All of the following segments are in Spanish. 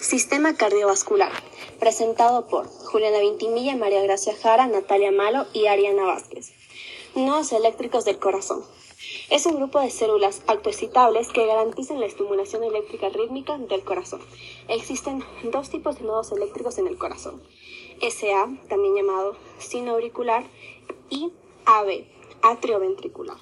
Sistema cardiovascular, presentado por Juliana Vintimilla, María Gracia Jara, Natalia Malo y Ariana Vázquez. Nodos eléctricos del corazón. Es un grupo de células autoexcitables que garantizan la estimulación eléctrica rítmica del corazón. Existen dos tipos de nodos eléctricos en el corazón. SA, también llamado sinoauricular, y AB, atrioventricular.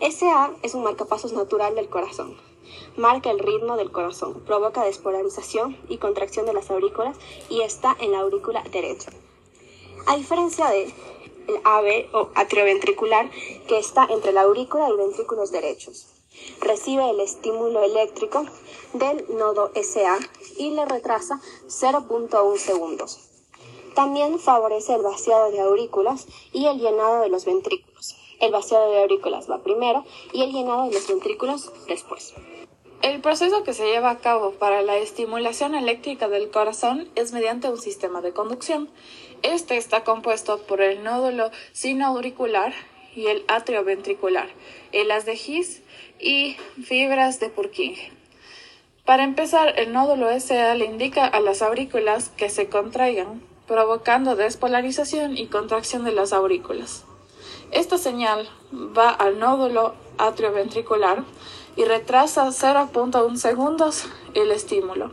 SA es un marcapasos natural del corazón. Marca el ritmo del corazón, provoca despolarización y contracción de las aurículas y está en la aurícula derecha. A diferencia de el AB o atrioventricular que está entre la aurícula y ventrículos derechos. Recibe el estímulo eléctrico del nodo SA y le retrasa 0.1 segundos. También favorece el vaciado de aurículas y el llenado de los ventrículos. El vaciado de aurículas va primero y el llenado de los ventrículos después. El proceso que se lleva a cabo para la estimulación eléctrica del corazón es mediante un sistema de conducción. Este está compuesto por el nódulo sinoauricular y el atrio ventricular, el haz de His y fibras de Purkinje. Para empezar, el nódulo SA le indica a las aurículas que se contraigan, provocando despolarización y contracción de las aurículas. Esta señal va al nódulo atrioventricular y retrasa 0.1 segundos el estímulo.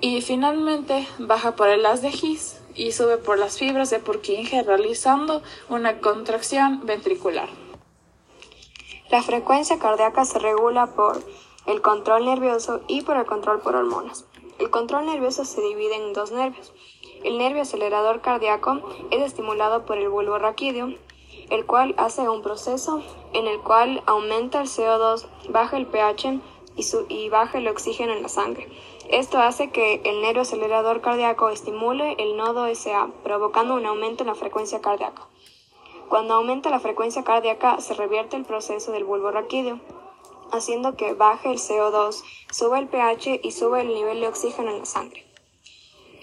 Y finalmente baja por el haz de His y sube por las fibras de Purkinje realizando una contracción ventricular. La frecuencia cardíaca se regula por el control nervioso y por el control por hormonas. El control nervioso se divide en dos nervios. El nervio acelerador cardíaco es estimulado por el bulbo raquídeo, el cual hace un proceso en el cual aumenta el CO2, baja el pH y, baja el oxígeno en la sangre. Esto hace que el nervio acelerador cardíaco estimule el nodo SA, provocando un aumento en la frecuencia cardíaca. Cuando aumenta la frecuencia cardíaca, se revierte el proceso del bulbo raquídeo, haciendo que baje el CO2, sube el pH y sube el nivel de oxígeno en la sangre.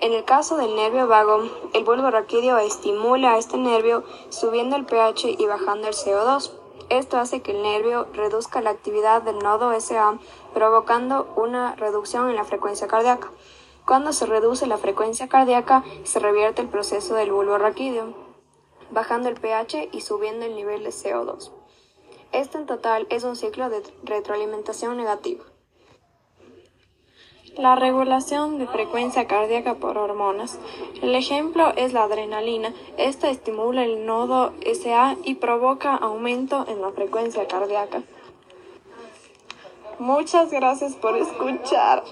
En el caso del nervio vago, el bulbo raquídeo estimula a este nervio subiendo el pH y bajando el CO2. Esto hace que el nervio reduzca la actividad del nodo SA, provocando una reducción en la frecuencia cardíaca. Cuando se reduce la frecuencia cardíaca, se revierte el proceso del bulbo raquídeo, bajando el pH y subiendo el nivel de CO2. Esto en total es un ciclo de retroalimentación negativa. La regulación de frecuencia cardíaca por hormonas. El ejemplo es la adrenalina. Esta estimula el nodo SA y provoca aumento en la frecuencia cardíaca. Muchas gracias por escuchar.